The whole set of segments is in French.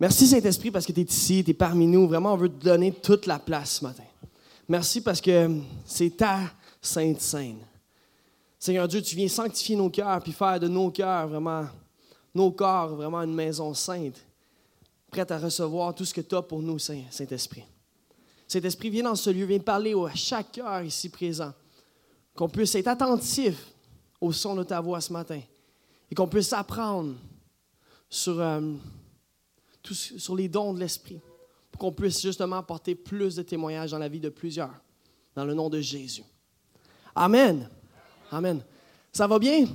Merci Saint-Esprit parce que tu es ici, tu es parmi nous. Vraiment, on veut te donner toute la place ce matin. Merci parce que c'est ta sainte scène. Seigneur Dieu, tu viens sanctifier nos cœurs puis faire de nos cœurs vraiment, nos corps vraiment une maison sainte, prête à recevoir tout ce que tu as pour nous, Saint-Esprit. Saint-Esprit, viens dans ce lieu, viens parler à chaque cœur ici présent, qu'on puisse être attentif au son de ta voix ce matin et qu'on puisse apprendre sur, euh, sur les dons de l'Esprit pour qu'on puisse justement apporter plus de témoignages dans la vie de plusieurs, dans le nom de Jésus. Amen. Amen. Ça va bien?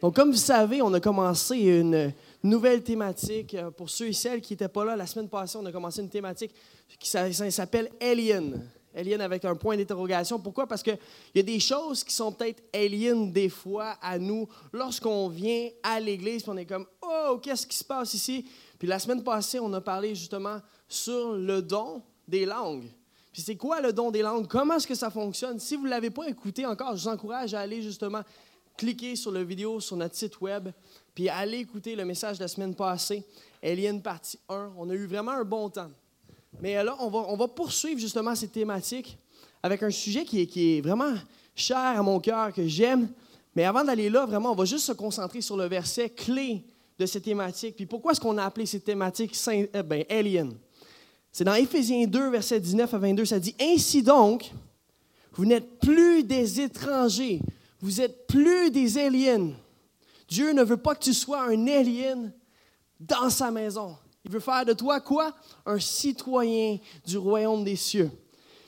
Donc, comme vous savez, on a commencé une nouvelle thématique. Euh, pour ceux et celles qui n'étaient pas là la semaine passée, on a commencé une thématique qui s'appelle Alien. Alien avec un point d'interrogation. Pourquoi? Parce qu'il y a des choses qui sont peut-être alien des fois à nous lorsqu'on vient à l'Église, on est comme Oh, qu'est-ce qui se passe ici? Puis la semaine passée, on a parlé justement sur le don des langues. Puis c'est quoi le don des langues? Comment est-ce que ça fonctionne? Si vous ne l'avez pas écouté encore, je vous encourage à aller justement cliquer sur la vidéo sur notre site web, puis aller écouter le message de la semaine passée, Alien partie 1. On a eu vraiment un bon temps. Mais là, on va, on va poursuivre justement cette thématique avec un sujet qui est, qui est vraiment cher à mon cœur, que j'aime. Mais avant d'aller là, vraiment, on va juste se concentrer sur le verset clé de cette thématique. Puis pourquoi est-ce qu'on a appelé cette thématique Saint, euh, ben, Alien? C'est dans Éphésiens 2, verset 19 à 22, ça dit Ainsi donc, vous n'êtes plus des étrangers, vous êtes plus des aliens. Dieu ne veut pas que tu sois un alien dans sa maison. Il veut faire de toi quoi? Un citoyen du royaume des cieux.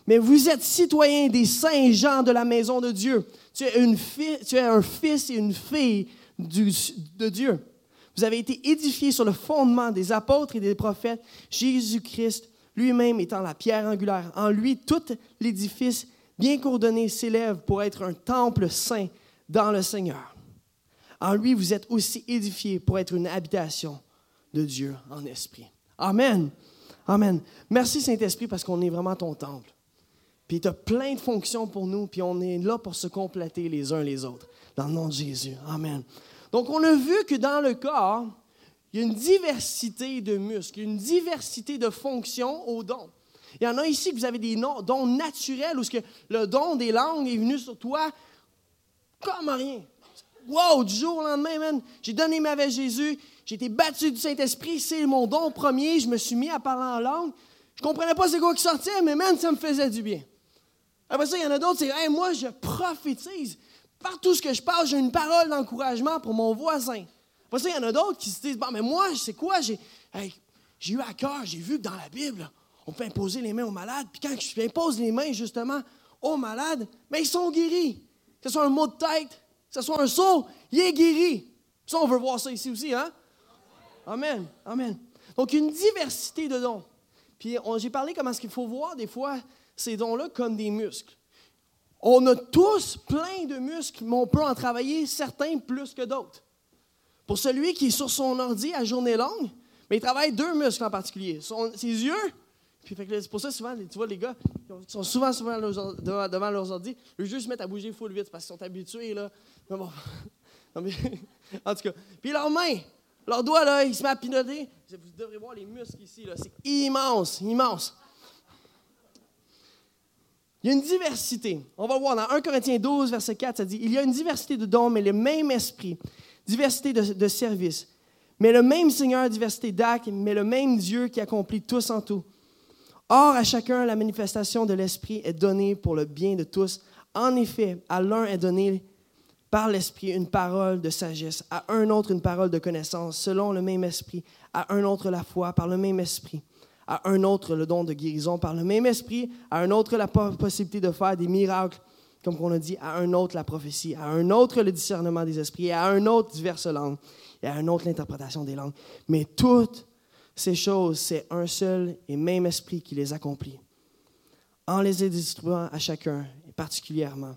Mais vous êtes citoyen des saints gens de la maison de Dieu. Tu es, une tu es un fils et une fille de Dieu. Vous avez été édifiés sur le fondement des apôtres et des prophètes, Jésus-Christ lui-même étant la pierre angulaire. En lui, tout l'édifice bien coordonné s'élève pour être un temple saint dans le Seigneur. En lui, vous êtes aussi édifiés pour être une habitation de Dieu en esprit. Amen. Amen. Merci Saint-Esprit parce qu'on est vraiment ton temple. Puis tu as plein de fonctions pour nous, puis on est là pour se compléter les uns les autres. Dans le nom de Jésus. Amen. Donc on a vu que dans le corps, il y a une diversité de muscles, une diversité de fonctions aux dons. Il y en a ici que vous avez des dons naturels où le don des langues est venu sur toi comme rien. Wow, du jour au lendemain, man, j'ai donné ma vie à Jésus, j'ai été battu du Saint-Esprit, c'est mon don premier, je me suis mis à parler en langue. Je comprenais pas c'est quoi qui sortait, mais man, ça me faisait du bien. Après ça, il y en a d'autres, c'est moi, je prophétise. Partout ce que je parle, j'ai une parole d'encouragement pour mon voisin. Après ça, il y en a d'autres qui se disent Bon, mais moi, c'est quoi? J'ai eu à cœur, j'ai vu que dans la Bible, on peut imposer les mains aux malades. Puis quand je impose les mains, justement, aux malades, mais ils sont guéris. Que ce soit un mot de tête, que ce soit un saut, il est guéri. Ça, on veut voir ça ici aussi, hein? Amen. Amen. Donc, une diversité de dons. Puis, j'ai parlé comment est-ce qu'il faut voir des fois ces dons-là comme des muscles. On a tous plein de muscles, mais on peut en travailler certains plus que d'autres. Pour celui qui est sur son ordi à journée longue, mais il travaille deux muscles en particulier. ses yeux, puis c'est pour ça souvent, tu vois, les gars, ils sont souvent, devant, leurs ordi, ils juste se mettent à bouger full vite parce qu'ils sont habitués, là. bon, en tout cas. Puis leurs mains, leurs doigts, là, ils se mettent à pinoter. Vous devrez voir les muscles ici, là. C'est immense, immense. Il y a une diversité. On va voir dans 1 Corinthiens 12, verset 4, ça dit Il y a une diversité de dons, mais le même esprit. Diversité de, services. Mais le même Seigneur, diversité d'actes, mais le même Dieu qui accomplit tous en tout. Or, à chacun, la manifestation de l'Esprit est donnée pour le bien de tous. En effet, à l'un est donnée par l'Esprit une parole de sagesse, à un autre une parole de connaissance, selon le même Esprit, à un autre la foi, par le même Esprit, à un autre le don de guérison, par le même Esprit, à un autre la possibilité de faire des miracles, comme on a dit, à un autre la prophétie, à un autre le discernement des esprits, à un autre diverses langues, et à un autre l'interprétation des langues. Mais toutes ces choses, c'est un seul et même esprit qui les accomplit, en les distribuant à chacun, et particulièrement,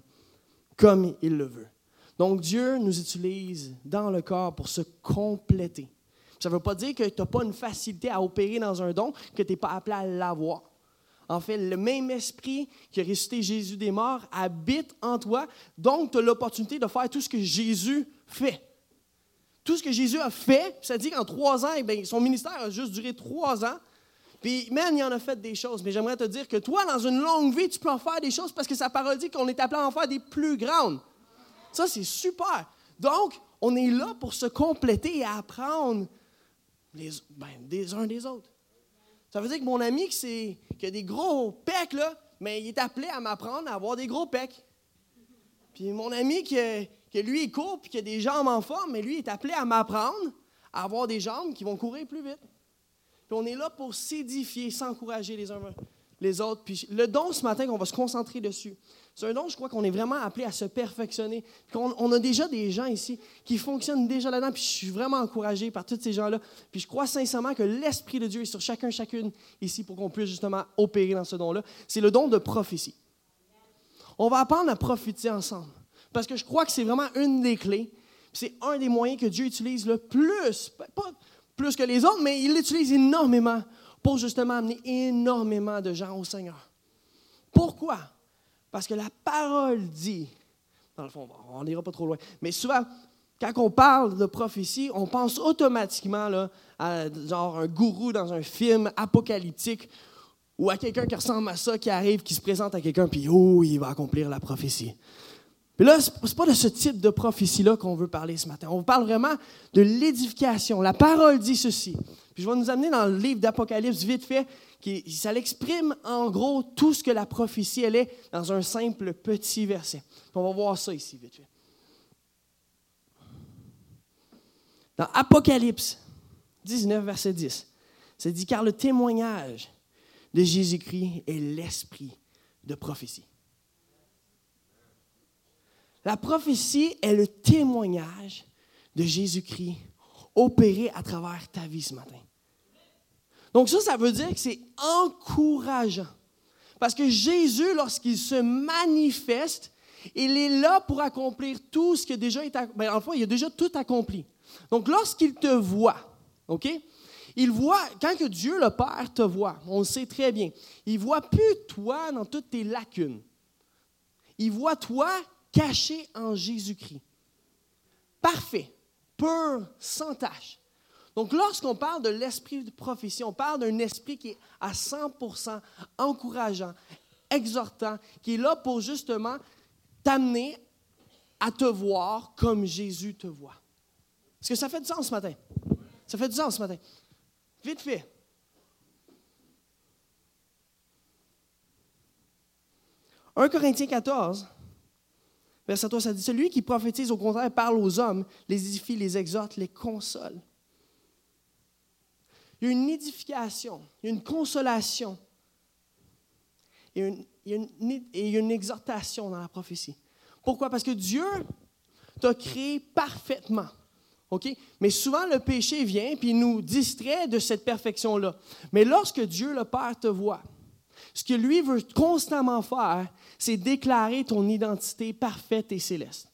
comme il le veut. Donc Dieu nous utilise dans le corps pour se compléter. Ça ne veut pas dire que tu n'as pas une facilité à opérer dans un don, que tu n'es pas appelé à l'avoir. En fait, le même esprit qui a ressuscité Jésus des morts habite en toi, donc tu as l'opportunité de faire tout ce que Jésus fait. tout ce que Jésus a fait, ça dit qu'en trois ans, eh son ministère a juste duré trois ans. Puis, man, il en a fait des choses. Mais j'aimerais te dire que toi, dans une longue vie, tu peux en faire des choses parce que sa parole dit qu'on est appelé à en faire des plus grandes. Ça, c'est super. Donc, on est là pour se compléter et apprendre ben, des uns des autres. Ça veut dire que mon ami qui, a des gros pecs, mais il est appelé à m'apprendre à avoir des gros pecs. Puis mon ami qui, lui, il court puis qui a des jambes en forme, mais lui, est appelé à m'apprendre à avoir des jambes qui vont courir plus vite. Puis on est là pour s'édifier, s'encourager les uns les autres. Puis le don ce matin qu'on va se concentrer dessus, c'est un don, je crois qu'on est vraiment appelé à se perfectionner. On, a déjà des gens ici qui fonctionnent déjà là-dedans, puis je suis vraiment encouragé par tous ces gens-là. Puis je crois sincèrement que l'Esprit de Dieu est sur chacun, chacune ici pour qu'on puisse justement opérer dans ce don-là. C'est le don de prophétie. On va apprendre à profiter ensemble. Parce que je crois que c'est vraiment une des clés. C'est un des moyens que Dieu utilise le plus, pas plus que les autres, mais il l'utilise énormément pour justement amener énormément de gens au Seigneur. Pourquoi? Parce que la parole dit, dans le fond, on n'ira pas trop loin, mais souvent, quand on parle de prophétie, on pense automatiquement là, à genre un gourou dans un film apocalyptique ou à quelqu'un qui ressemble à ça, qui arrive, qui se présente à quelqu'un, puis oh, il va accomplir la prophétie. Mais là, ce n'est pas de ce type de prophétie-là qu'on veut parler ce matin. On parle vraiment de l'édification. La parole dit ceci. Puis je vais nous amener dans le livre d'Apocalypse vite fait, ça l'exprime en gros tout ce que la prophétie, elle est, dans un simple petit verset. on va voir ça ici vite fait. Dans Apocalypse 19, verset 10, c'est dit, car le témoignage de Jésus-Christ est l'esprit de prophétie. La prophétie est le témoignage de Jésus-Christ opéré à travers ta vie ce matin. Donc ça, ça veut dire que c'est encourageant. Parce que Jésus, lorsqu'il se manifeste, il est là pour accomplir tout ce qui a déjà été accompli. Ben, il a déjà tout accompli. Donc lorsqu'il te voit, OK? Il voit, quand que Dieu le Père te voit, on le sait très bien, il voit plus toi dans toutes tes lacunes. Il voit toi caché en Jésus-Christ. Parfait, pur, sans tâche. Donc, lorsqu'on parle de l'esprit de prophétie, on parle d'un esprit qui est à 100% encourageant, exhortant, qui est là pour justement t'amener à te voir comme Jésus te voit. Est-ce que ça fait du sens ce matin? Ça fait du sens ce matin. Vite fait. « 1 Corinthiens 14, Verset 3, ça dit Celui qui prophétise, au contraire, parle aux hommes, les édifie, les exhorte, les console. Il y a une édification, il y a une consolation, il a une, il exhortation dans la prophétie. Pourquoi? Parce que Dieu t'a créé parfaitement. Mais souvent, le péché vient puis nous distrait de cette perfection-là. Mais lorsque Dieu, le Père, te voit, ce que lui veut constamment faire, c'est déclarer ton identité parfaite et céleste.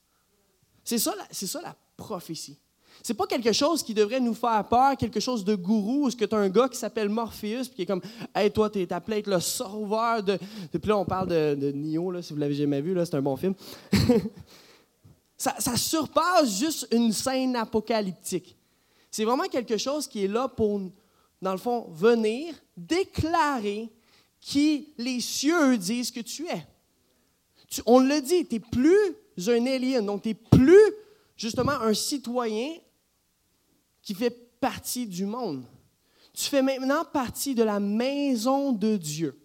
C'est ça la prophétie. C'est pas quelque chose qui devrait nous faire peur, quelque chose de gourou, est-ce que tu as un gars qui s'appelle Morpheus, puis qui est comme, hey, toi, tu es appelé être le sauveur de. Puis là, on parle de, de Neo, là, si vous l'avez jamais vu, c'est un bon film. ça, ça surpasse juste une scène apocalyptique. C'est vraiment quelque chose qui est là pour, dans le fond, venir déclarer qui les cieux disent que tu es. on le dit, tu n'es plus un alien, donc tu n'es plus justement un citoyen qui fait partie du monde. Tu fais maintenant partie de la maison de Dieu.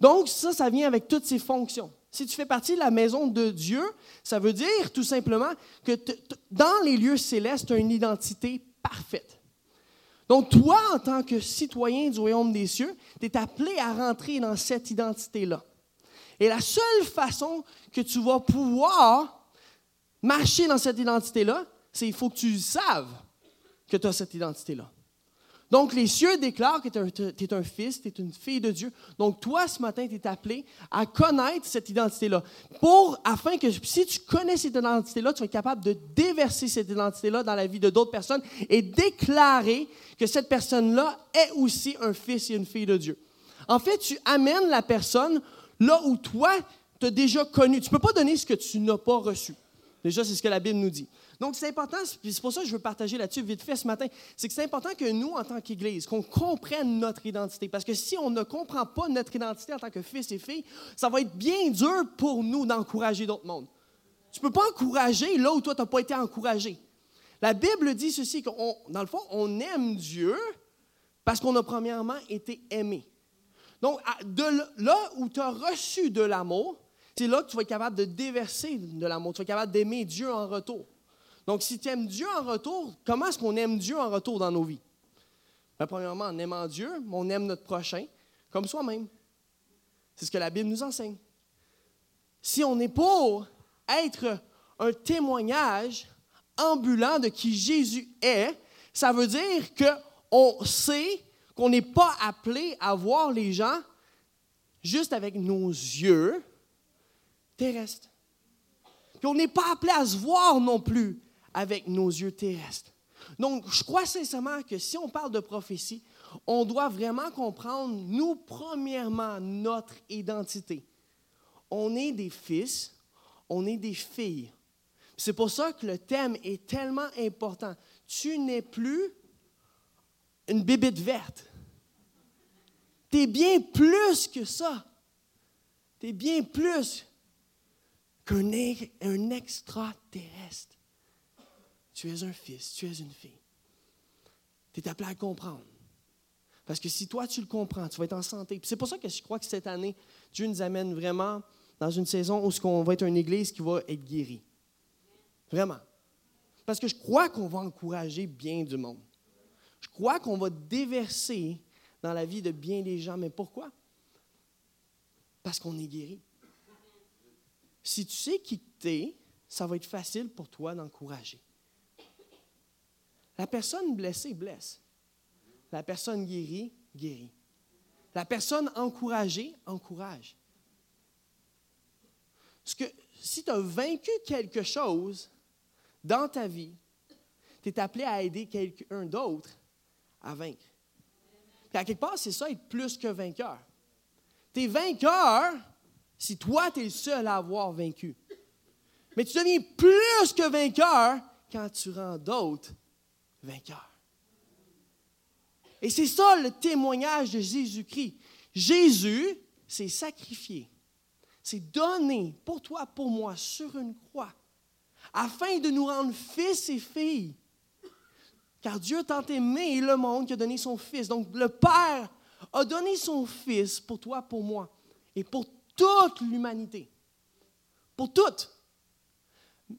Donc ça, ça vient avec toutes ses fonctions. Si tu fais partie de la maison de Dieu, ça veut dire tout simplement que dans les lieux célestes, tu as une identité parfaite. Donc, toi, en tant que citoyen du royaume des cieux, tu es appelé à rentrer dans cette identité-là. Et la seule façon que tu vas pouvoir marcher dans cette identité-là, c'est qu'il faut que tu saves que tu as cette identité-là. Donc, les cieux déclarent que tu es, un fils, tu es une fille de Dieu. Donc, toi, ce matin, tu es appelé à connaître cette identité-là. Pour, afin que si tu connais cette identité-là, tu être capable de déverser cette identité-là dans la vie de d'autres personnes et déclarer que cette personne-là est aussi un fils et une fille de Dieu. En fait, tu amènes la personne là où toi, tu as déjà connu. Tu ne peux pas donner ce que tu n'as pas reçu. Déjà, c'est ce que la Bible nous dit. Donc, c'est important, c'est pour ça que je veux partager là-dessus vite fait ce matin, c'est que c'est important que nous, en tant qu'Église, qu'on comprenne notre identité. Parce que si on ne comprend pas notre identité en tant que fils et filles, ça va être bien dur pour nous d'encourager d'autres mondes. Tu ne peux pas encourager là où toi, tu n'as pas été encouragé. La Bible dit ceci, que dans le fond, on aime Dieu parce qu'on a premièrement été aimé. Donc, de là où tu as reçu de l'amour, c'est là que tu vas être capable de déverser de l'amour. Tu vas être capable d'aimer Dieu en retour. Donc, si tu aimes Dieu en retour, comment est-ce qu'on aime Dieu en retour dans nos vies? Ben, premièrement, en aimant Dieu, on aime notre prochain comme soi-même. C'est ce que la Bible nous enseigne. Si on est pour être un témoignage ambulant de qui Jésus est, ça veut dire qu'on sait qu'on n'est pas appelé à voir les gens juste avec nos yeux, terrestre. Puis on n'est pas appelé à se voir non plus avec nos yeux terrestres. Donc, je crois sincèrement que si on parle de prophétie, on doit vraiment comprendre, nous, premièrement, notre identité. On est des fils, on est des filles. C'est pour ça que le thème est tellement important. Tu n'es plus une bébête verte. Tu es bien plus que ça. Tu es bien plus qu'un un extraterrestre. Tu es un fils, tu es une fille. Tu es appelé à comprendre. Parce que si toi, tu le comprends, tu vas être en santé. C'est pour ça que je crois que cette année, Dieu nous amène vraiment dans une saison où on va être une église qui va être guérie. Vraiment. Parce que je crois qu'on va encourager bien du monde. Je crois qu'on va déverser dans la vie de bien des gens. Mais pourquoi? Parce qu'on est guéri. Si tu sais qui tu es, ça va être facile pour toi d'encourager. La personne blessée blesse. La personne guérie guérit. La personne encouragée encourage. Parce que si tu as vaincu quelque chose dans ta vie, tu es appelé à aider quelqu'un d'autre à vaincre. Puis à quelque part, c'est ça, être plus que vainqueur. Tu es vainqueur si toi, tu es le seul à avoir vaincu. Mais tu deviens plus que vainqueur quand tu rends d'autres vainqueurs. Et c'est ça le témoignage de Jésus-Christ. Jésus s'est sacrifié, s'est donné pour toi, pour moi, sur une croix, afin de nous rendre fils et filles. Car Dieu tant aimé le monde qu'il a donné son Fils. Donc le Père a donné son Fils pour toi, pour moi, et pour toute l'humanité. Pour toute.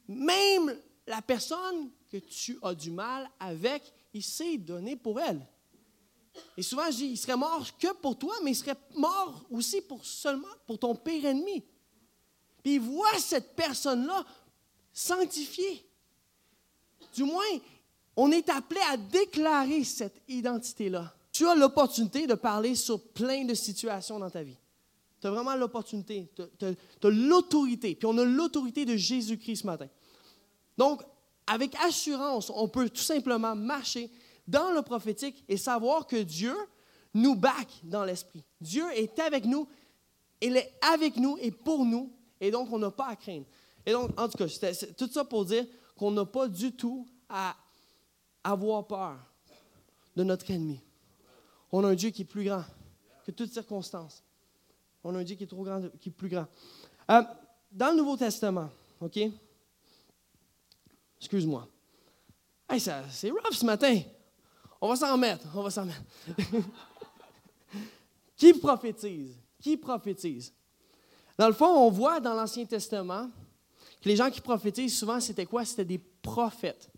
Même la personne que tu as du mal avec, il s'est donné pour elle. Et souvent, je dis, il serait mort que pour toi, mais il serait mort aussi pour seulement pour ton pire ennemi. Puis il voit cette personne-là sanctifiée. Du moins, on est appelé à déclarer cette identité-là. Tu as l'opportunité de parler sur plein de situations dans ta vie. Tu as vraiment l'opportunité, tu as, l'autorité. Puis on a l'autorité de Jésus-Christ ce matin. Donc, avec assurance, on peut tout simplement marcher dans le prophétique et savoir que Dieu nous back dans l'esprit. Dieu est avec nous, il est avec nous et pour nous, et donc on n'a pas à craindre. Et donc, en tout cas, c'est tout ça pour dire qu'on n'a pas du tout à avoir peur de notre ennemi. On a un Dieu qui est plus grand que toutes circonstances. On a un Dieu qui est, trop grand, qui est plus grand. Euh, dans le Nouveau Testament, OK? Excuse-moi. Hey, c'est rough ce matin. On va s'en mettre. On va s'en mettre. qui prophétise? Qui prophétise? Dans le fond, on voit dans l'Ancien Testament que les gens qui prophétisent, souvent, c'était quoi? C'était des prophètes.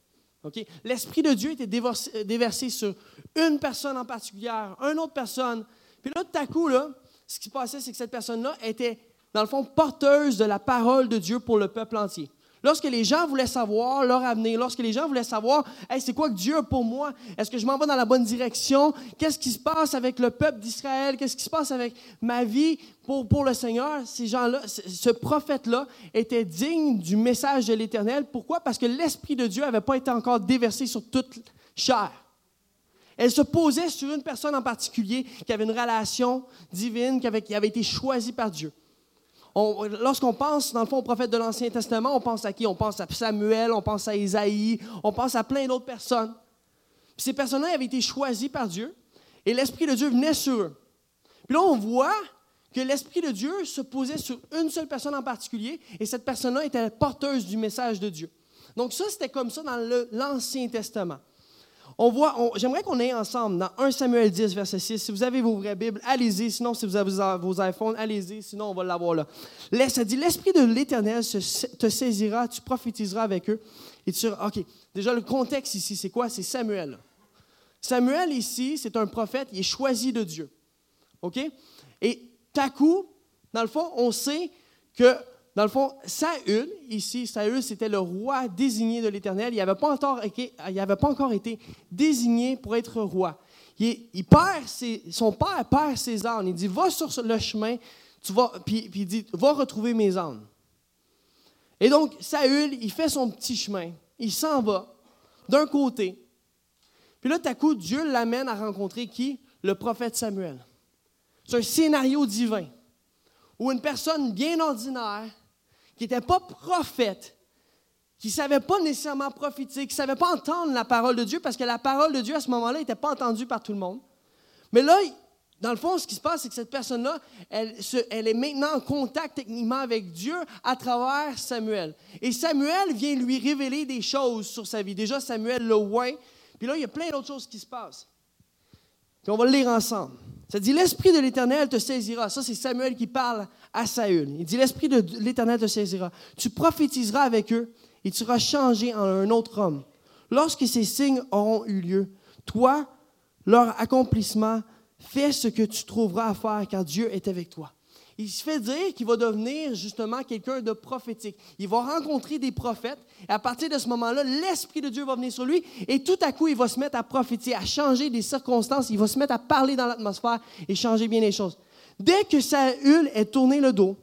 L'Esprit de Dieu était déversé sur une personne en particulier, une autre personne. Puis là, tout à coup, ce qui se passait, c'est que cette personne-là était, dans le fond, porteuse de la parole de Dieu pour le peuple entier. Lorsque les gens voulaient savoir leur avenir, lorsque les gens voulaient savoir, hey, c'est quoi que Dieu pour moi? Est-ce que je m'en vais dans la bonne direction? Qu'est-ce qui se passe avec le peuple d'Israël? Qu'est-ce qui se passe avec ma vie pour, pour le Seigneur? Ces gens-là, ce prophète-là était digne du message de l'Éternel. Pourquoi? Parce que l'Esprit de Dieu n'avait pas été encore déversé sur toute chair. Elle se posait sur une personne en particulier qui avait une relation divine, qui avait, qui avait été choisie par Dieu. Lorsqu'on pense, dans le fond, au prophète de l'Ancien Testament, on pense à qui? On pense à Samuel, on pense à Isaïe, on pense à plein d'autres personnes. Ces personnes-là avaient été choisies par Dieu et l'Esprit de Dieu venait sur eux. Puis là, on voit que l'Esprit de Dieu se posait sur une seule personne en particulier et cette personne-là était porteuse du message de Dieu. Donc ça, c'était comme ça dans l'Ancien Testament. On voit, j'aimerais qu'on ait ensemble dans 1 Samuel 10, verset 6. Si vous avez vos vraies Bibles, allez-y. Sinon, si vous avez vos iPhones, allez-y. Sinon, on va l'avoir là. Ça dit L'Esprit de l'Éternel te saisira, tu prophétiseras avec eux. Et tu OK. Déjà, le contexte ici, c'est quoi? C'est Samuel. Samuel, ici, c'est un prophète, il est choisi de Dieu. OK? Et coup, dans le fond, on sait que dans le fond, Saül, ici, Saül, c'était le roi désigné de l'Éternel. Il n'avait pas, encore été, désigné pour être roi. Il, son père perd ses ânes. Il dit, va sur le chemin, puis il dit, va retrouver mes ânes. Et donc, Saül, il fait son petit chemin. Il s'en va d'un côté. Puis là, tout à coup, Dieu l'amène à rencontrer qui? Le prophète Samuel. C'est un scénario divin où une personne bien ordinaire qui n'était pas prophète, qui ne savait pas nécessairement prophétiser, qui ne savait pas entendre la parole de Dieu, parce que la parole de Dieu à ce moment-là n'était pas entendue par tout le monde. Mais là, dans le fond, ce qui se passe, c'est que cette personne-là, elle, est maintenant en contact techniquement avec Dieu à travers Samuel. Et Samuel vient lui révéler des choses sur sa vie. Déjà, Samuel le voit. Puis là, il y a plein d'autres choses qui se passent. Puis on va le lire ensemble. Ça dit, l'Esprit de l'Éternel te saisira. Ça, c'est Samuel qui parle à Saül. Il dit, l'Esprit de l'Éternel te saisira. Tu prophétiseras avec eux et tu seras changé en un autre homme. Lorsque ces signes auront eu lieu, toi, leur accomplissement, fais ce que tu trouveras à faire, car Dieu est avec toi il se fait dire qu'il va devenir justement quelqu'un de prophétique. Il va rencontrer des prophètes et à partir de ce moment-là, l'Esprit de Dieu va venir sur lui et tout à coup, il va se mettre à prophétiser, à changer des circonstances, il va se mettre à parler dans l'atmosphère et changer bien les choses. Dès que Saül est tourné le dos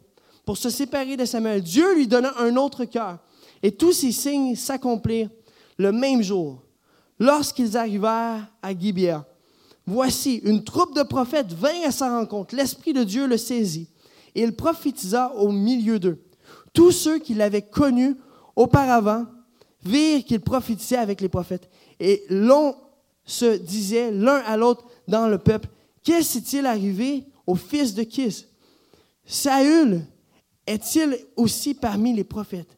pour se séparer de Samuel, Dieu lui donna un autre cœur et tous ces signes s'accomplirent le même jour. Lorsqu'ils arrivèrent à Gibea, voici, une troupe de prophètes vint à sa rencontre. L'Esprit de Dieu le saisit et il prophétisa au milieu d'eux. Tous ceux qui l'avaient connu auparavant virent qu'il prophétisait avec les prophètes. Et l'on se disait l'un à l'autre dans le peuple, qu'est-ce qui est arrivé au fils de Kis? Saül est-il aussi parmi les prophètes?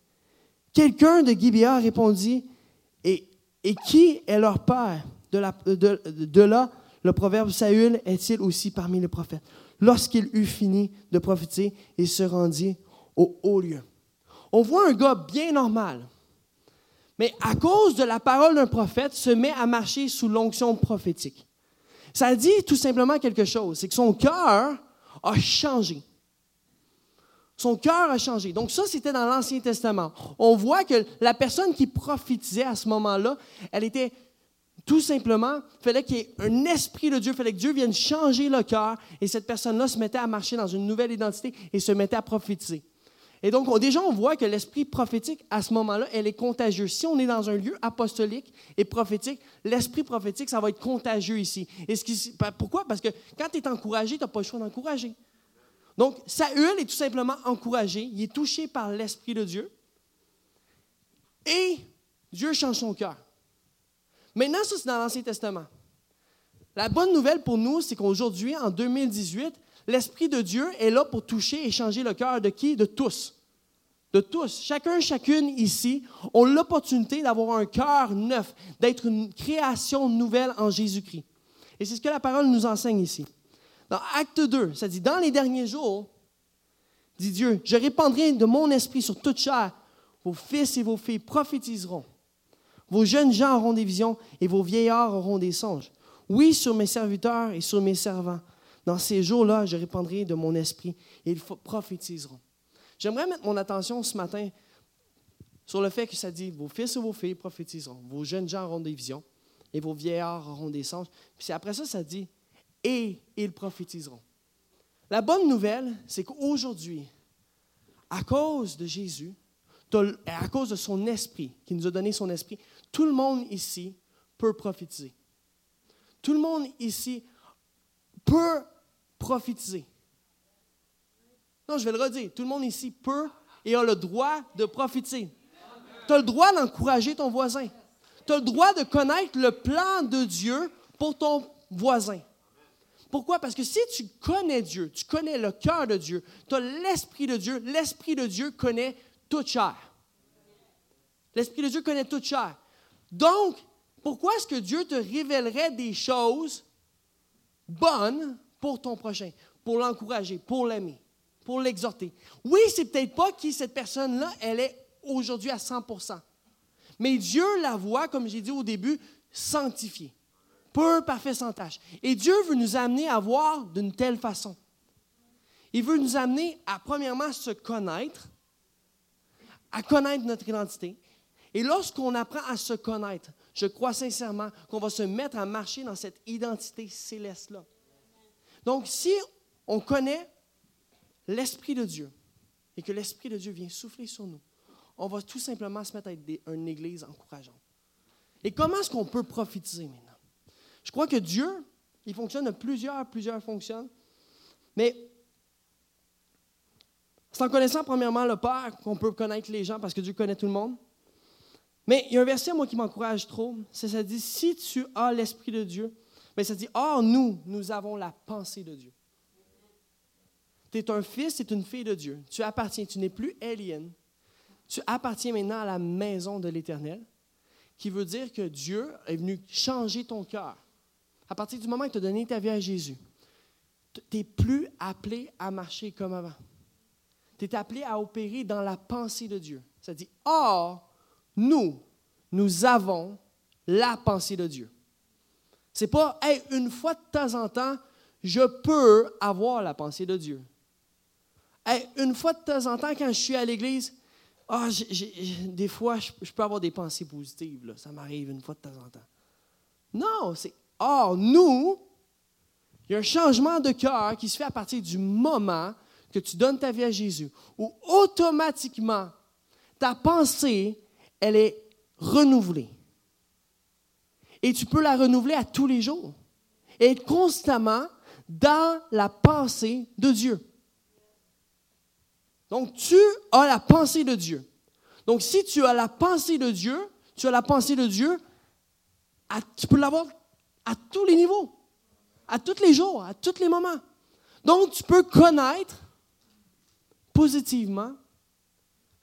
Quelqu'un de Gibea répondit, et, qui est leur père? De là, le proverbe Saül est-il aussi parmi les prophètes? lorsqu'il eut fini de prophétiser, il se rendit au haut lieu. On voit un gars bien normal, mais à cause de la parole d'un prophète, se met à marcher sous l'onction prophétique. Ça dit tout simplement quelque chose, c'est que son cœur a changé. Son cœur a changé. Donc ça, c'était dans l'Ancien Testament. On voit que la personne qui prophétisait à ce moment-là, elle était tout simplement, il fallait qu'il y ait un esprit de Dieu, il fallait que Dieu vienne changer le cœur et cette personne-là se mettait à marcher dans une nouvelle identité et se mettait à prophétiser. Et donc, déjà, on voit que l'esprit prophétique, à ce moment-là, elle est contagieuse. Si on est dans un lieu apostolique et prophétique, l'esprit prophétique, ça va être contagieux ici. Pourquoi? Parce que quand tu es encouragé, tu n'as pas le choix d'encourager. Donc, Saül est tout simplement encouragé, il est touché par l'esprit de Dieu et Dieu change son cœur. Maintenant, ça, c'est dans l'Ancien Testament. La bonne nouvelle pour nous, c'est qu'aujourd'hui, en 2018, l'Esprit de Dieu est là pour toucher et changer le cœur de qui? De tous. De tous. Chacun, chacune ici ont l'opportunité d'avoir un cœur neuf, d'être une création nouvelle en Jésus-Christ. Et c'est ce que la parole nous enseigne ici. Dans Acte 2, ça dit, dans les derniers jours, dit Dieu, je répandrai de mon esprit sur toute chair. Vos fils et vos filles prophétiseront. Vos jeunes gens auront des visions et vos vieillards auront des songes. Oui, sur mes serviteurs et sur mes servants. Dans ces jours-là, je répandrai de mon esprit et ils prophétiseront. J'aimerais mettre mon attention ce matin sur le fait que ça dit vos fils et vos filles prophétiseront, vos jeunes gens auront des visions et vos vieillards auront des songes. Puis après ça, ça dit et ils prophétiseront. La bonne nouvelle, c'est qu'aujourd'hui, à cause de Jésus, à cause de son esprit, qui nous a donné son esprit, tout le monde ici peut prophétiser. Tout le monde ici peut prophétiser. Non, je vais le redire. Tout le monde ici peut et a le droit de profiter. Tu as le droit d'encourager ton voisin. Tu as le droit de connaître le plan de Dieu pour ton voisin. Pourquoi? Parce que si tu connais Dieu, tu connais le cœur de Dieu, tu as l'Esprit de Dieu, l'Esprit de Dieu connaît toute chair. L'Esprit de Dieu connaît toute chair. Donc, pourquoi est-ce que Dieu te révélerait des choses bonnes pour ton prochain, pour l'encourager, pour l'aimer, pour l'exhorter? Oui, c'est peut-être pas qui cette personne-là, elle est aujourd'hui à 100% Mais Dieu la voit, comme j'ai dit au début, sanctifiée pur, parfait, sans tâche. Et Dieu veut nous amener à voir d'une telle façon. Il veut nous amener à, premièrement, se connaître, à connaître notre identité. Et lorsqu'on apprend à se connaître, je crois sincèrement qu'on va se mettre à marcher dans cette identité céleste-là. Donc, si on connaît l'Esprit de Dieu et que l'Esprit de Dieu vient souffler sur nous, on va tout simplement se mettre à être une église encourageante. Et comment est-ce qu'on peut profiter maintenant? Je crois que Dieu, il fonctionne de plusieurs, plusieurs fonctions. Mais c'est en connaissant premièrement le Père qu'on peut connaître les gens parce que Dieu connaît tout le monde. Mais il y a un verset, moi, qui m'encourage trop. C'est ça dit Si tu as l'Esprit de Dieu, mais ça dit Or, nous, nous avons la pensée de Dieu. Tu es un fils, tu es une fille de Dieu. Tu appartiens, tu n'es plus alien. Tu appartiens maintenant à la maison de l'Éternel, qui veut dire que Dieu est venu changer ton cœur à partir du moment que tu as donné ta vie à Jésus, tu n'es plus appelé à marcher comme avant. Tu es appelé à opérer dans la pensée de Dieu. Ça dit, or, nous, nous avons la pensée de Dieu. C'est pas, hey, une fois de temps en temps, je peux avoir la pensée de Dieu. Hey, une fois de temps en temps, quand je suis à l'église, ah, des fois, je, peux avoir des pensées positives. Ça m'arrive une fois de temps en temps. Non, c'est Or, nous, il y a un changement de cœur qui se fait à partir du moment que tu donnes ta vie à Jésus, où automatiquement, ta pensée, elle est renouvelée. Et tu peux la renouveler à tous les jours. Et être constamment dans la pensée de Dieu. Donc, tu as la pensée de Dieu. Donc, si tu as la pensée de Dieu, tu as la pensée de Dieu, tu peux l'avoir à tous les niveaux, à tous les jours, à tous les moments. Donc, tu peux connaître positivement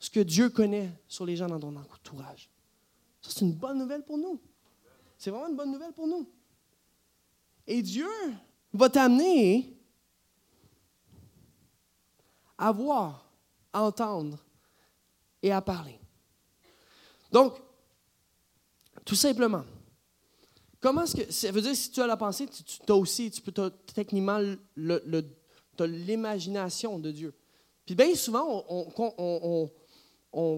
ce que Dieu connaît sur les gens dans ton entourage. Ça, c'est une bonne nouvelle pour nous. C'est vraiment une bonne nouvelle pour nous. Et Dieu va t'amener à voir, à entendre et à parler. Donc, tout simplement, Comment est-ce que. Ça veut dire si tu as la pensée, tu, as aussi, tu peux techniquement l'imagination de Dieu. Puis bien souvent, on,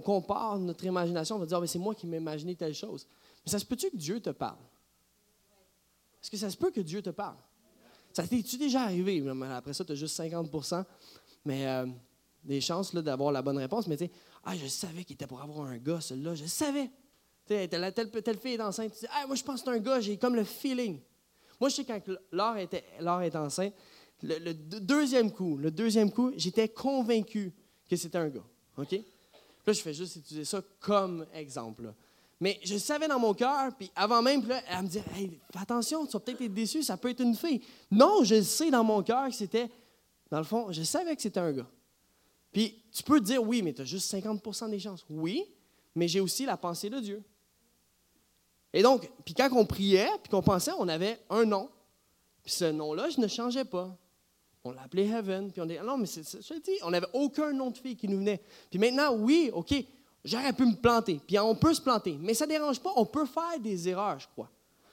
compare notre imagination, on va dire ah, c'est moi qui m'ai imaginé telle chose. Mais ça se peut-tu que Dieu te parle? Est-ce que ça se peut que Dieu te parle? Ça t'est-tu déjà arrivé? Après ça, tu as juste 50% mais euh, des chances d'avoir la bonne réponse. Mais tu sais, ah, je savais qu'il était pour avoir un gars, celui-là, je savais. Telle, telle, telle, fille est enceinte, tu dis, ah, moi je pense que c'est un gars, j'ai comme le feeling. Moi, je sais quand Laure, est enceinte, le, deuxième coup, le deuxième coup, j'étais convaincu que c'était un gars. OK? Là, je fais juste utiliser ça comme exemple. Mais je savais dans mon cœur, puis avant même, là, elle me dit hey, attention, tu vas peut-être être déçu, ça peut être une fille. Non, je sais dans mon cœur que c'était, dans le fond, je savais que c'était un gars. Puis tu peux te dire oui, mais tu as juste 50% des chances. Oui, mais j'ai aussi la pensée de Dieu. Et donc, puis quand on priait, puis qu'on pensait, on avait un nom. Puis ce nom-là, je ne changeais pas. On l'appelait Heaven. Puis on dit, non, mais c'est ça, dit, on n'avait aucun nom de fille qui nous venait. Puis maintenant, oui, OK, j'aurais pu me planter. Puis on peut se planter. Mais ça ne dérange pas, on peut faire des erreurs, je crois.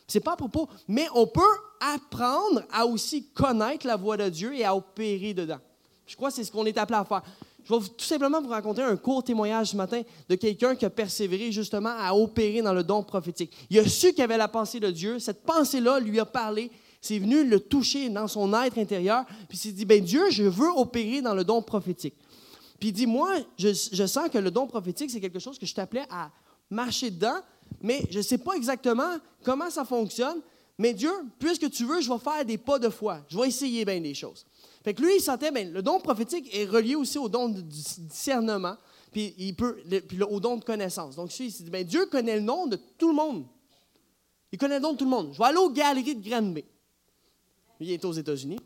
C'est pas à propos, mais on peut apprendre à aussi connaître la voix de Dieu et à opérer dedans. Je crois que c'est ce qu'on est appelé à faire. Je vais tout simplement vous raconter un court témoignage ce matin de quelqu'un qui a persévéré justement à opérer dans le don prophétique. Il a su qu'il avait la pensée de Dieu. Cette pensée-là lui a parlé. C'est venu le toucher dans son être intérieur. Puis il s'est dit, ben Dieu, je veux opérer dans le don prophétique. Puis il dit, moi, je, sens que le don prophétique, c'est quelque chose que je t'appelais à marcher dedans, mais je ne sais pas exactement comment ça fonctionne. Mais Dieu, puisque tu veux, je vais faire des pas de foi. Je vais essayer bien des choses. Fait que lui, il sentait, bien, le don prophétique est relié aussi au don du discernement, puis, il peut, puis au don de connaissance. Donc, il s'est dit, bien, Dieu connaît le nom de tout le monde. Il connaît le nom de tout le monde. Je vais aller aux galeries de Granby. Il est aux États-Unis.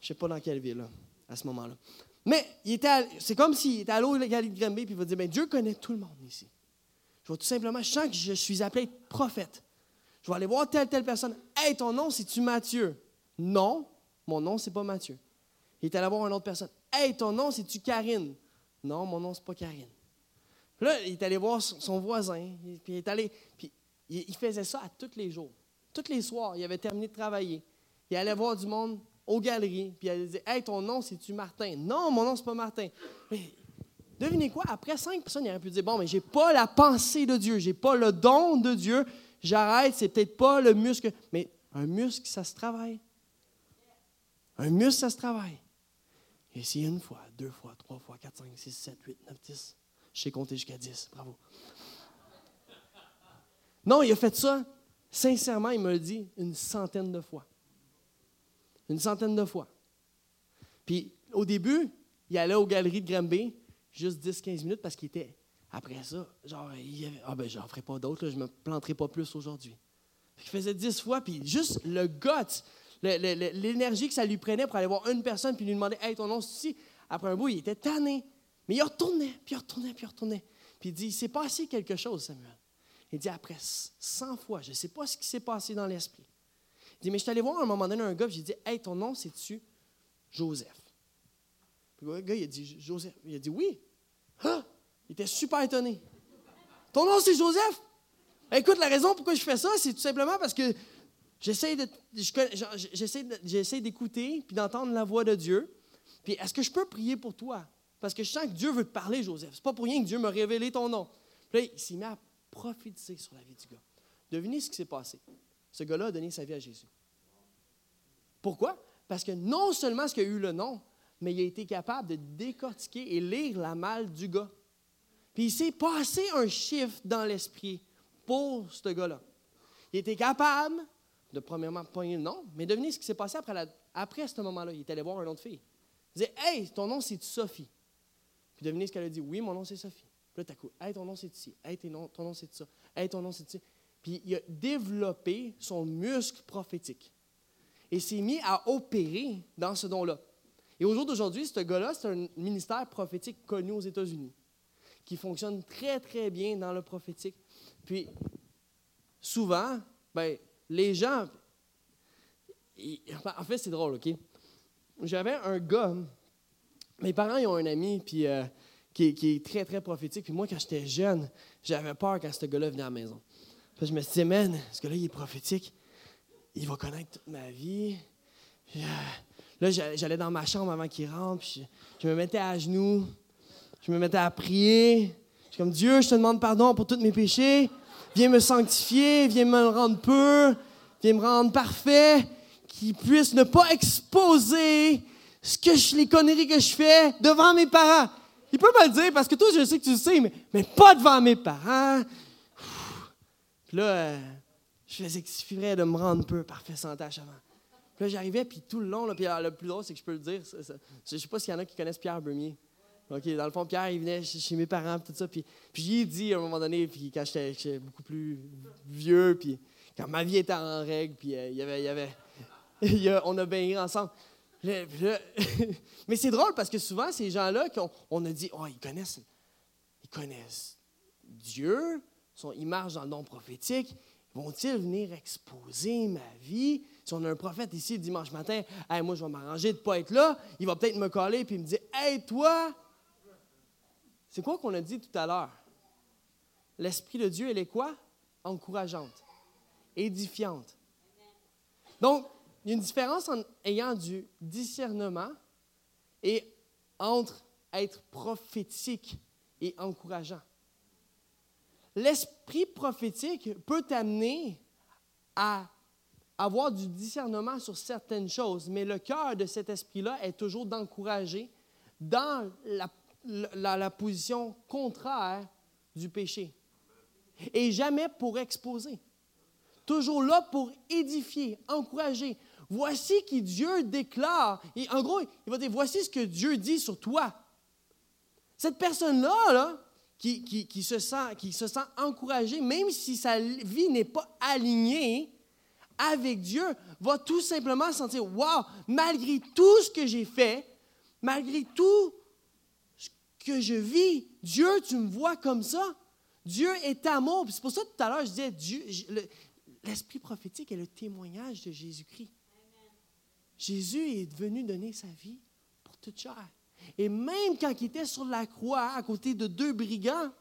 Je ne sais pas dans quelle ville, à ce moment-là. Mais c'est comme s'il était aux galeries de Granby, puis il va dire, bien, Dieu connaît tout le monde ici. Je vais tout simplement, je sens que je suis appelé prophète. Je vais aller voir telle, telle personne. Hey, ton nom, c'est-tu Mathieu? Non, mon nom, c'est pas Mathieu. Il est allé voir une autre personne. Hey, ton nom, c'est-tu Karine? Non, mon nom, c'est pas Karine. Là, il est allé voir son voisin. Puis il est allé. Puis il faisait ça à tous les jours. Tous les soirs, il avait terminé de travailler. Il allait voir du monde aux galeries. Puis il allait dire Hey, ton nom, c'est-tu Martin? Non, mon nom, c'est pas Martin. Mais devinez quoi? Après cinq personnes, il aurait pu dire Bon, mais j'ai pas la pensée de Dieu. J'ai pas le don de Dieu j'arrête, c'est peut-être pas le muscle. Mais un muscle, ça se travaille. Un muscle, ça se travaille. Et c'est une fois, deux fois, trois fois, quatre, cinq, six, sept, huit, neuf, dix. Je sais compter jusqu'à dix. Bravo. Non, il a fait ça, sincèrement, il me l'a dit une centaine de fois. Une centaine de fois. Puis au début, il allait aux galeries de Granby juste 10-15 minutes parce qu'il était après ça, genre, il avait, ah ben, j'en ferai pas d'autres, je me planterai pas plus aujourd'hui. Il faisait dix fois, puis juste le gut, l'énergie que ça lui prenait pour aller voir une personne puis lui demander Hey, ton nom, c'est. Après un bout, il était tanné. Mais il retournait, puis il retournait, puis il retournait. Puis il dit Il s'est passé quelque chose, Samuel. Il dit Après 100 fois, je ne sais pas ce qui s'est passé dans l'esprit. Il dit Mais je suis allé voir à un moment donné un gars, j'ai dit Hey, ton nom, c'est-tu Joseph? Puis le gars, il a dit Joseph. Il a dit Oui. Ah! Il était super étonné. Ton nom, c'est Joseph? Écoute, la raison pourquoi je fais ça, c'est tout simplement parce que j'essaie d'écouter puis d'entendre la voix de Dieu. Puis est-ce que je peux prier pour toi? Parce que je sens que Dieu veut te parler, Joseph. C'est pas pour rien que Dieu m'a révélé ton nom. Puis là, il s'est mis à prophétiser sur la vie du gars. Devinez ce qui s'est passé. Ce gars-là a donné sa vie à Jésus. Pourquoi? Parce que non seulement est-ce qu'il a eu le nom, mais il a été capable de décortiquer et lire la malle du gars. Puis il s'est passé un chiffre dans l'esprit pour ce gars-là. Il était capable de, premièrement, pogner le nom, mais devinez ce qui s'est passé après, après ce moment-là. Il est allé voir une autre fille. Il disait Hey, ton nom, c'est Sophie. Puis devinez ce qu'elle a dit Oui, mon nom, c'est Sophie. Là, t'as coup, Hey, ton nom, c'est ici. Hey, ton nom, c'est ça. Hey, ton nom, c'est ici. Puis il a développé son muscle prophétique. Et s'est mis à opérer dans ce don-là. Et au jour d'aujourd'hui, ce gars-là, c'est un ministère prophétique connu aux États-Unis qui fonctionne très, très bien dans le prophétique. Puis, souvent, ben, les gens. en fait, c'est drôle, OK? J'avais un gars, mes parents, ils ont un ami, puis, euh, qui, est très, très prophétique. Puis moi, quand j'étais jeune, j'avais peur quand ce gars-là venait à la maison. Puis je me suis dit, man, ce gars-là, il est prophétique. Il va connaître toute ma vie. Euh, là, j'allais dans ma chambre avant qu'il rentre, puis je me mettais à genoux je me mettais à prier. Je suis comme Dieu, je te demande pardon pour tous mes péchés. Viens me sanctifier, viens me rendre pur, viens me rendre parfait, qu'il puisse ne pas exposer ce que je, les conneries que je fais devant mes parents. Il peut me le dire parce que toi, je sais que tu le sais, mais, mais pas devant mes parents. Puis là, euh, je faisais exprès de me rendre peu parfait sans tâche avant. Puis là, j'arrivais, puis tout le long, là, puis le plus drôle, c'est que je peux le dire. je ne sais pas s'il y en a qui connaissent Pierre Bermier. OK, dans le fond, Pierre, il venait chez mes parents, tout ça. Puis, puis j'y dit à un moment donné, puis quand j'étais beaucoup plus vieux, puis quand ma vie était en règle, puis euh, il y avait, il y avait on a baigné ensemble. mais c'est drôle parce que souvent, ces gens-là, on, on, a dit, oh, ils connaissent, ils connaissent Dieu, ils marchent dans le nom prophétique. Vont-ils venir exposer ma vie? Si on a un prophète ici dimanche matin, hey, moi, je vais m'arranger de ne pas être là, il va peut-être me coller et me dire Hey, toi, c'est quoi qu'on a dit tout à l'heure? L'Esprit de Dieu, elle est quoi? Encourageante, édifiante. Donc, il y a une différence en ayant du discernement et entre être prophétique et encourageant. L'esprit prophétique peut t'amener à avoir du discernement sur certaines choses, mais le cœur de cet esprit-là est toujours d'encourager dans la la, position contraire du péché. Et jamais pour exposer. Toujours là pour édifier, encourager, Voici qui Dieu déclare. Et en gros, il va dire, voici ce que Dieu dit sur toi. Cette personne-là, là, qui, se sent, encouragée, même si sa vie n'est pas alignée avec Dieu, va tout simplement sentir, wow, malgré tout ce que j'ai fait, malgré tout ce que je vis, Dieu, tu me vois comme ça. Dieu est amour. C'est pour ça tout à l'heure, je disais, l'esprit prophétique est le témoignage de Jésus-Christ. Jésus est venu donner sa vie pour toute chair. Et même quand il était sur la croix à côté de deux brigands,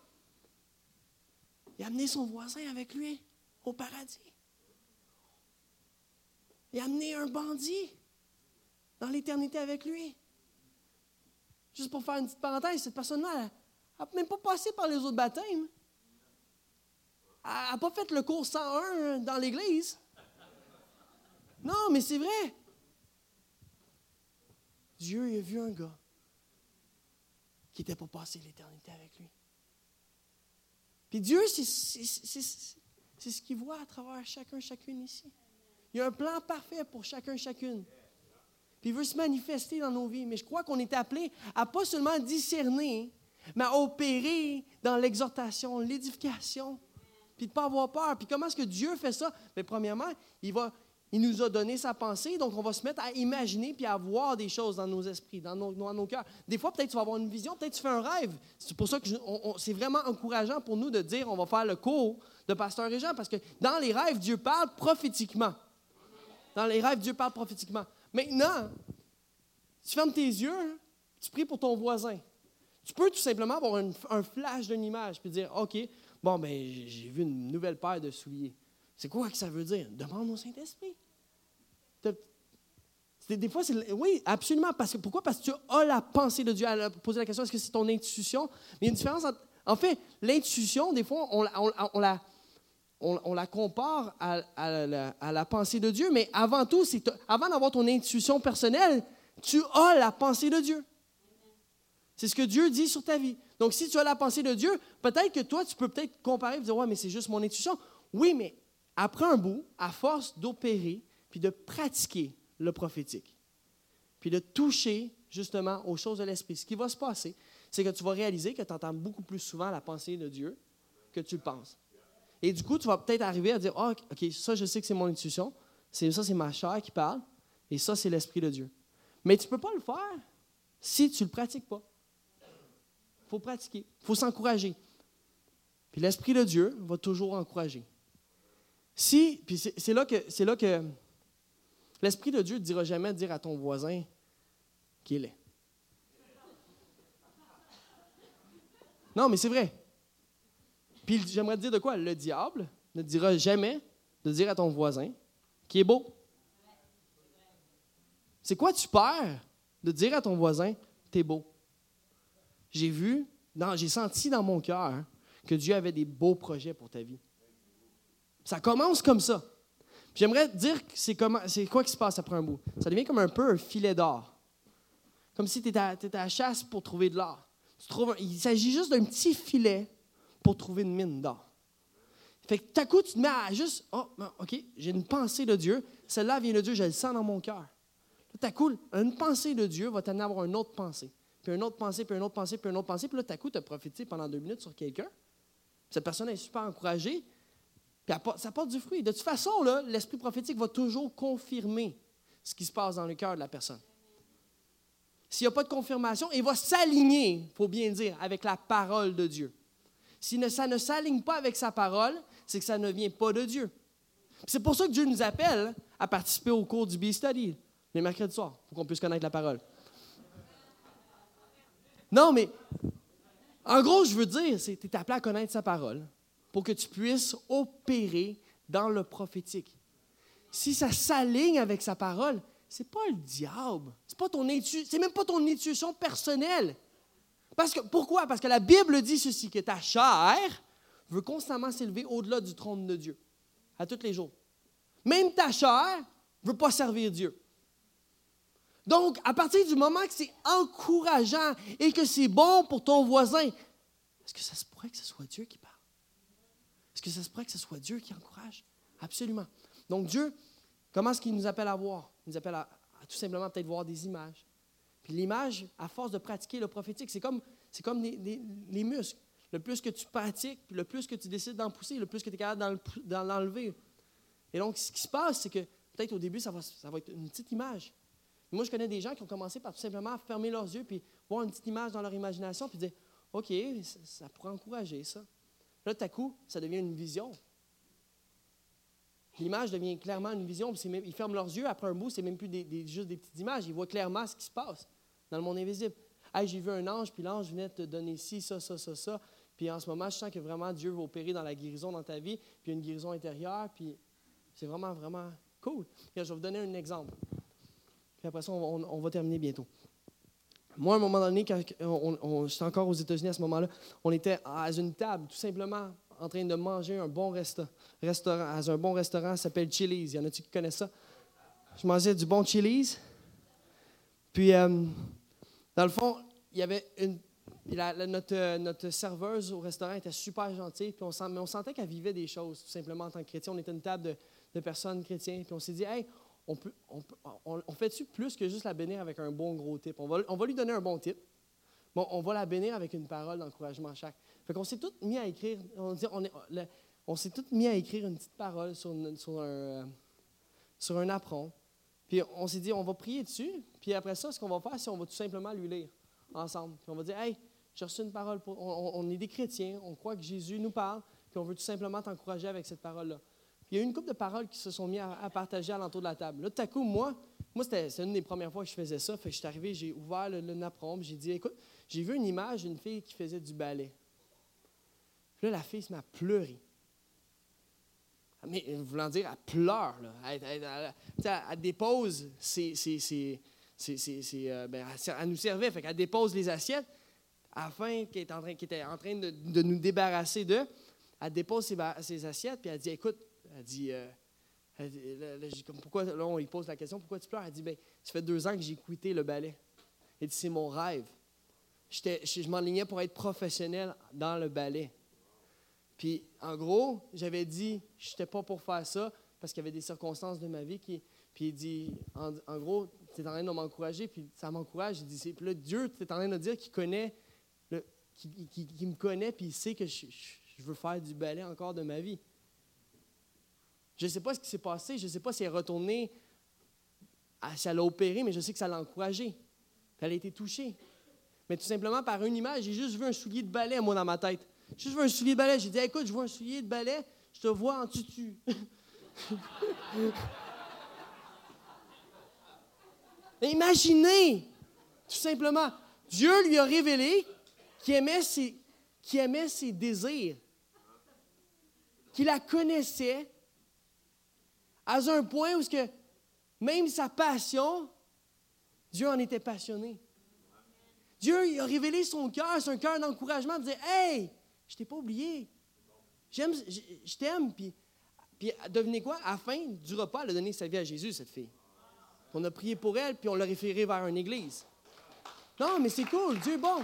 il a amené son voisin avec lui au paradis. Il a amené un bandit dans l'éternité avec lui. Juste pour faire une petite parenthèse, cette personne-là n'a même pas passé par les autres baptêmes. Elle n'a pas fait le cours 101 dans l'Église. Non, mais c'est vrai. Dieu a vu un gars qui n'était pas passé l'éternité avec lui. Puis Dieu, c'est ce qu'il voit à travers chacun, chacune ici. Il y a un plan parfait pour chacun, chacune. Puis il veut se manifester dans nos vies. Mais je crois qu'on est appelé à pas seulement discerner, mais à opérer dans l'exhortation, l'édification, puis de ne pas avoir peur. Puis comment est-ce que Dieu fait ça? Mais premièrement, il va, il nous a donné sa pensée, donc on va se mettre à imaginer puis à voir des choses dans nos esprits, dans nos, dans cœurs. Des fois, peut-être tu vas avoir une vision, peut-être tu fais un rêve. C'est pour ça que c'est vraiment encourageant pour nous de dire on va faire le cours de Pasteur Régent, parce que dans les rêves, Dieu parle prophétiquement. Dans les rêves, Dieu parle prophétiquement. Maintenant, tu fermes tes yeux, tu pries pour ton voisin. Tu peux tout simplement avoir un flash d'une image puis dire OK, bon, ben j'ai vu une nouvelle paire de souliers. C'est quoi que ça veut dire? Demande au Saint-Esprit. Des fois. Oui, absolument. Parce que, pourquoi? Parce que tu as la pensée de Dieu. à poser la question est-ce que c'est ton intuition? Il y a une différence entre. En fait, l'intuition, des fois, on, la, la compare à, à, la, pensée de Dieu, mais avant tout, avant d'avoir ton intuition personnelle, tu as la pensée de Dieu. C'est ce que Dieu dit sur ta vie. Donc, si tu as la pensée de Dieu, peut-être que toi, tu peux peut-être comparer et dire Ouais, mais c'est juste mon intuition. Oui, mais après un bout, à force d'opérer, puis de pratiquer le prophétique, puis de toucher justement aux choses de l'esprit, ce qui va se passer, c'est que tu vas réaliser que tu entends beaucoup plus souvent la pensée de Dieu que tu le penses. Et du coup, tu vas peut-être arriver à dire, ah, OK, ça, je sais que c'est mon intuition, ça, c'est ma chair qui parle, et ça, c'est l'Esprit de Dieu. Mais tu ne peux pas le faire si tu ne le pratiques pas. Il faut pratiquer, il faut s'encourager. Puis l'Esprit de Dieu va toujours encourager. Si, puis c'est là que, c'est là que l'Esprit de Dieu ne dira jamais de dire à ton voisin qu'il est. Non, mais c'est vrai. Puis j'aimerais dire de quoi? Le diable ne dira jamais de dire à ton voisin qu'il est beau. C'est quoi tu perds de dire à ton voisin, t'es beau? J'ai vu, j'ai senti dans mon cœur que Dieu avait des beaux projets pour ta vie. Ça commence comme ça. J'aimerais dire c'est, c'est quoi qui se passe après un bout. Ça devient comme un peu un filet d'or. Comme si tu étais, à, la chasse pour trouver de l'or. il s'agit juste d'un petit filet pour trouver une mine d'or. Fait que à coup, tu te mets à juste, oh, OK, j'ai une pensée de Dieu. Celle-là vient de Dieu, je le sens dans mon cœur. Tout à coup, une pensée de Dieu va à avoir une autre pensée. Puis une autre pensée, puis une autre pensée, puis une autre pensée. Puis là, tout à coup, tu as profité pendant deux minutes sur quelqu'un. Cette personne est super encouragée. Puis ça porte du fruit. De toute façon, l'esprit prophétique va toujours confirmer ce qui se passe dans le cœur de la personne. S'il n'y a pas de confirmation, il va s'aligner, il faut bien dire, avec la parole de Dieu. Si ça ne s'aligne pas avec sa parole, c'est que ça ne vient pas de Dieu. C'est pour ça que Dieu nous appelle à participer au cours du B-Study les mercredis soirs, pour qu'on puisse connaître la parole. Non, mais en gros, je veux dire, c'est tu es appelé à connaître sa parole pour que tu puisses opérer dans le prophétique. Si ça s'aligne avec sa parole, c'est pas le diable, c'est pas ton c'est même pas ton intuition personnelle. Parce que pourquoi? Parce que la Bible dit ceci que ta chair veut constamment s'élever au-delà du trône de Dieu à tous les jours. Même ta chair veut pas servir Dieu. Donc, à partir du moment que c'est encourageant et que c'est bon pour ton voisin, est-ce que ça se pourrait que ce soit Dieu qui parle? Que ça se pourrait que ce soit Dieu qui encourage? Absolument. Donc Dieu, comment est-ce qu'il nous appelle à voir? il nous appelle à, tout simplement peut-être voir des images. Puis l'image, à force de pratiquer le prophétique, c'est comme, c'est comme les, muscles. Le plus que tu pratiques, le plus que tu décides d'en pousser, le plus que tu es capable d'en l'enlever. Et donc, ce qui se passe, c'est que peut-être au début, ça va, ça va être une petite image. Moi, je connais des gens qui ont commencé par tout simplement fermer leurs yeux, puis voir une petite image dans leur imagination, puis dire OK, ça, pourrait encourager ça. Là, tout à coup, ça devient une vision. L'image devient clairement une vision. Ils ferment leurs yeux. Après un bout, c'est même plus juste des petites images. Ils voient clairement ce qui se passe dans le monde invisible. Hey, j'ai vu un ange, puis l'ange venait te donner ci, ça, ça, ça, ça. Puis en ce moment, je sens que vraiment Dieu va opérer dans la guérison dans ta vie, puis une guérison intérieure, puis c'est vraiment, vraiment cool. je vais vous donner un exemple. Puis après ça, on va terminer bientôt. Moi, à un moment donné, quand on, j'étais encore aux États-Unis à ce moment-là, on était à une table, tout simplement, en train de manger un bon restaurant, à un bon restaurant qui s'appelle Chili's. Il y en a-tu qui connaissent ça? Je mangeais du bon Chili's. Puis, euh, dans le fond, il y avait une. notre, serveuse au restaurant était super gentille, puis on, mais on sentait qu'elle vivait des choses, tout simplement, en tant que chrétien. On était une table de, de personnes chrétiennes, puis on s'est dit, hey, on, on, fait-tu plus que juste la bénir avec un bon gros tip? On va, on lui donner un bon tip. Bon, on va la bénir avec une parole d'encouragement chaque. Fait qu'on s'est tous mis à écrire, on, dit, on, on s'est tous mis à écrire une petite parole sur, sur, un, apron. Puis on s'est dit, on va prier dessus. Puis après ça, ce qu'on va faire, c'est qu'on va tout simplement lui lire ensemble. On va dire, hey, j'ai reçu une parole. Pour, on, est des chrétiens, on croit que Jésus nous parle, puis on veut tout simplement t'encourager avec cette parole-là il y a eu une couple de paroles qui se sont mis à, partager à l'entour de la table. Là, tout à coup, moi, moi c'était une des premières fois que je faisais ça. Fait que je suis arrivé, j'ai ouvert le, le napron, j'ai dit, écoute, j'ai vu une image d'une fille qui faisait du ballet. Là, la fille à pleurer. Mais, voulant dire, elle pleure. Là. Elle, dépose ses, euh, ben, elle, nous servait, fait qu'elle dépose les assiettes afin qu'elle en train, était en train de, nous débarrasser d'eux. Elle dépose ses, ses assiettes, puis elle dit, écoute, elle dit, euh, pourquoi, là, on lui pose la question, pourquoi tu pleures? Elle dit, ben, ça fait deux ans que j'ai quitté le ballet. Elle dit, c'est mon rêve. Je m'enlignais pour être professionnel dans le ballet. Puis, en gros, j'avais dit, je n'étais pas pour faire ça parce qu'il y avait des circonstances de ma vie qui. Puis, il dit, en, gros, tu es en train de m'encourager, puis ça m'encourage. Il dit, puis là, Dieu, tu es en train de dire qu'il connaît, qu'il me connaît, puis il sait que je, je veux faire du ballet encore de ma vie. Je ne sais pas ce qui s'est passé, je ne sais pas si elle est retournée, si elle a opéré, mais je sais que ça l'a encouragée. Elle a été touchée. Mais tout simplement par une image, j'ai juste vu un soulier de balai, moi, dans ma tête. J'ai juste vu un soulier de balai. J'ai dit, écoute, je vois un soulier de balai, je te vois en tutu. Imaginez, tout simplement, Dieu lui a révélé qu'il aimait qu'il aimait ses désirs, qu'il la connaissait, à un point où que même sa passion, Dieu en était passionné. Dieu il a révélé son cœur, un cœur d'encouragement, de dire Hey, je t'ai pas oublié. J'aime, je, t'aime. Puis, puis, devenez quoi? À la fin du repas, elle a donné sa vie à Jésus, cette fille. On a prié pour elle, puis on l'a référé vers une église. Non, mais c'est cool, Dieu est bon.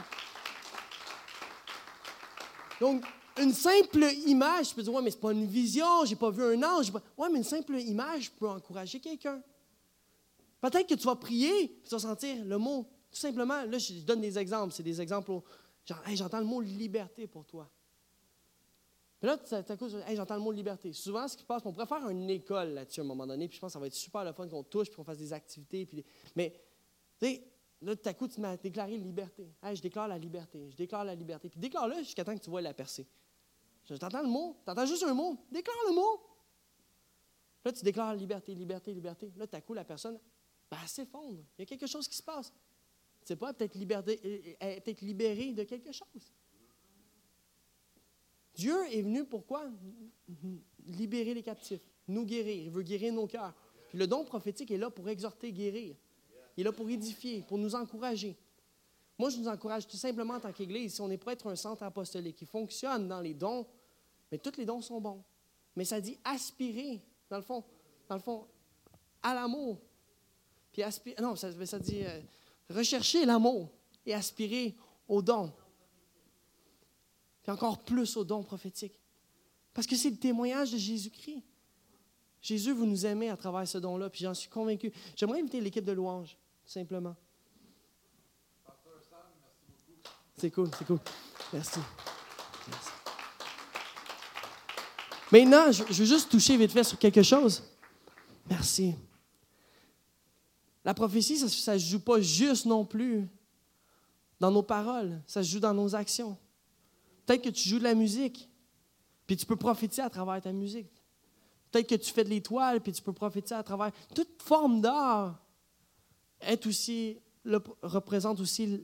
Donc, une simple image, je peux dire, ouais, mais c'est pas une vision, j'ai pas vu un ange. Pas... Ouais, mais une simple image peut encourager quelqu'un. Peut-être que tu vas prier, tu vas sentir le mot, tout simplement, là, je donne des exemples, c'est des exemples, genre, j'entends le mot liberté pour toi. Puis là, hey, j'entends le mot liberté. Souvent, ce qui se passe, on pourrait faire une école là-dessus à un moment donné, puis je pense que ça va être super le fun qu'on touche, puis qu'on fasse des activités. Puis Mais, tu sais, là, tout à coup, tu m'as déclaré liberté. Hey, je déclare la liberté, je déclare la liberté. Puis déclare-le jusqu'à temps que tu vois la percée. Tu entends le mot, tu entends juste un mot, déclare le mot. Là, tu déclares liberté, liberté, liberté. Là, tout coup, la personne, ben, s'effondre. Il y a quelque chose qui se passe. Tu sais pas, peut-être peut libérée de quelque chose. Dieu est venu pourquoi? Libérer les captifs, nous guérir. Il veut guérir nos cœurs. Puis le don prophétique est là pour exhorter, guérir. Il est là pour édifier, pour nous encourager. Moi, je nous encourage tout simplement en tant qu'Église, si on est pour être un centre apostolique qui fonctionne dans les dons, mais tous les dons sont bons. Mais ça dit aspirer, dans le fond, dans le fond, à l'amour. Puis aspirer, non, ça, ça dit euh, rechercher l'amour et aspirer aux dons. Puis encore plus aux dons prophétiques. Parce que c'est le témoignage de Jésus-Christ. Jésus, vous nous aimez à travers ce don-là, puis j'en suis convaincu. J'aimerais inviter l'équipe de louange, simplement. C'est cool, c'est cool. Merci. Maintenant, je, veux juste toucher vite fait sur quelque chose. Merci. La prophétie, ça ne se joue pas juste non plus dans nos paroles, ça se joue dans nos actions. Peut-être que tu joues de la musique, puis tu peux prophétiser à travers ta musique. Peut-être que tu fais de l'étoile, puis tu peux prophétiser à travers. Toute forme d'art est aussi, représente aussi.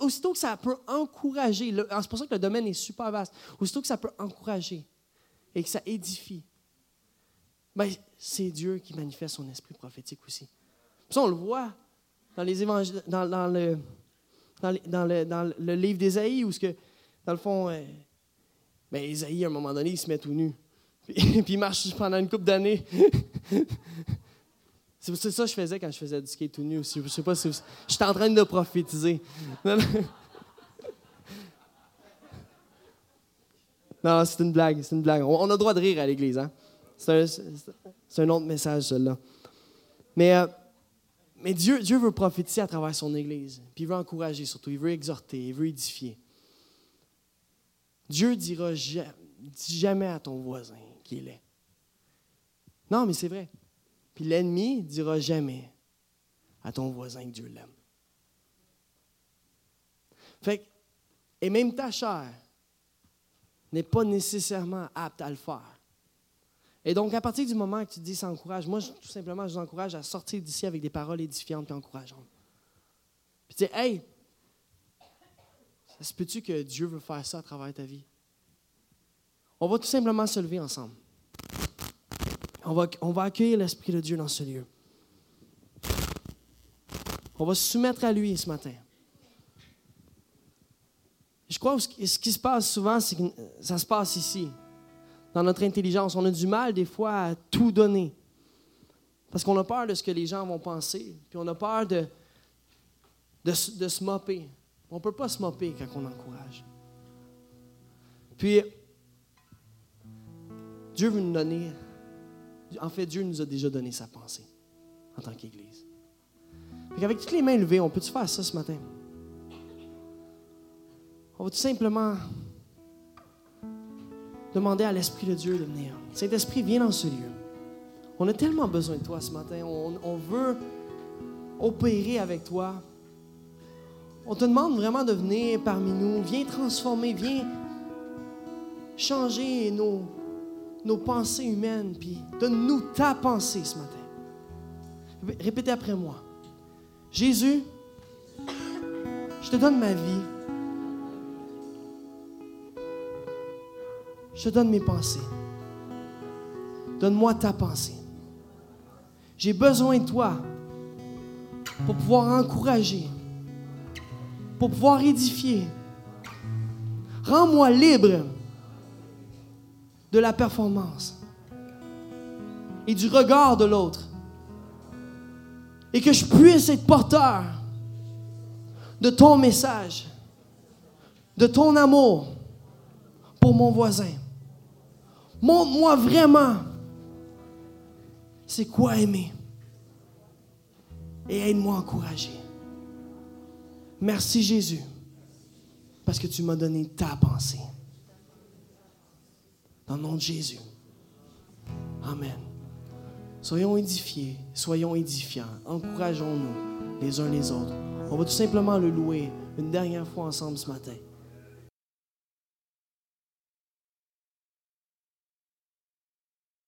aussitôt que ça peut encourager, c'est pour ça que le domaine est super vaste, aussitôt que ça peut encourager et que ça édifie, ben, c'est Dieu qui manifeste son esprit prophétique aussi. Ça, on le voit dans les évangiles, dans, dans, le, dans, le, dans le livre d'Ésaïe, où, ce que, dans le fond, euh, ben, Ésaïe, à un moment donné, il se met tout nu. Puis, puis il marche pendant une couple d'années. c'est ça que je faisais quand je faisais du skate tout nu aussi. Je sais pas si. J'étais en train de prophétiser. Non, c'est une blague, c'est une blague. On, a le droit de rire à l'Église, hein? C'est un, autre message, celui-là. Mais, euh, mais Dieu, Dieu veut prophétiser à travers son Église. Puis il veut encourager surtout, il veut exhorter, il veut édifier. Dieu dira jamais à ton voisin qu'il est. Non, mais c'est vrai. Puis l'ennemi dira jamais à ton voisin que Dieu l'aime. Fait et même ta chair n'est pas nécessairement apte à le faire. Et donc, à partir du moment que tu dis ça encourage, moi, tout simplement, je vous encourage à sortir d'ici avec des paroles édifiantes et encourageantes. Puis tu dis, hey, ça se peut-tu que Dieu veut faire ça à travers ta vie? On va tout simplement se lever ensemble. On va, on va accueillir l'Esprit de Dieu dans ce lieu. On va se soumettre à lui ce matin. Je crois que ce qui se passe souvent, c'est que ça se passe ici, dans notre intelligence. On a du mal des fois à tout donner. Parce qu'on a peur de ce que les gens vont penser. Puis on a peur de, de, se mopper. On ne peut pas se mopper quand on encourage. Puis, Dieu veut nous donner. En fait, Dieu nous a déjà donné sa pensée en tant qu'Église. Avec toutes les mains levées, on peut-tu faire ça ce matin? On va tout simplement demander à l'Esprit de Dieu de venir. Saint-Esprit, viens dans ce lieu. On a tellement besoin de toi ce matin. On, veut opérer avec toi. On te demande vraiment de venir parmi nous. Viens transformer, viens changer nos, nos pensées humaines. Puis donne-nous ta pensée ce matin. Répétez après moi. Jésus, je te donne ma vie. Je donne mes pensées. Donne-moi ta pensée. J'ai besoin de toi pour pouvoir encourager, pour pouvoir édifier. Rends-moi libre de la performance et du regard de l'autre. Et que je puisse être porteur de ton message, de ton amour pour mon voisin. Montre-moi vraiment c'est quoi aimer? Et aide-moi à encourager. Merci Jésus, parce que tu m'as donné ta pensée. Dans le nom de Jésus. Amen. Soyons édifiés, soyons édifiants, encourageons-nous les uns les autres. On va tout simplement le louer une dernière fois ensemble ce matin.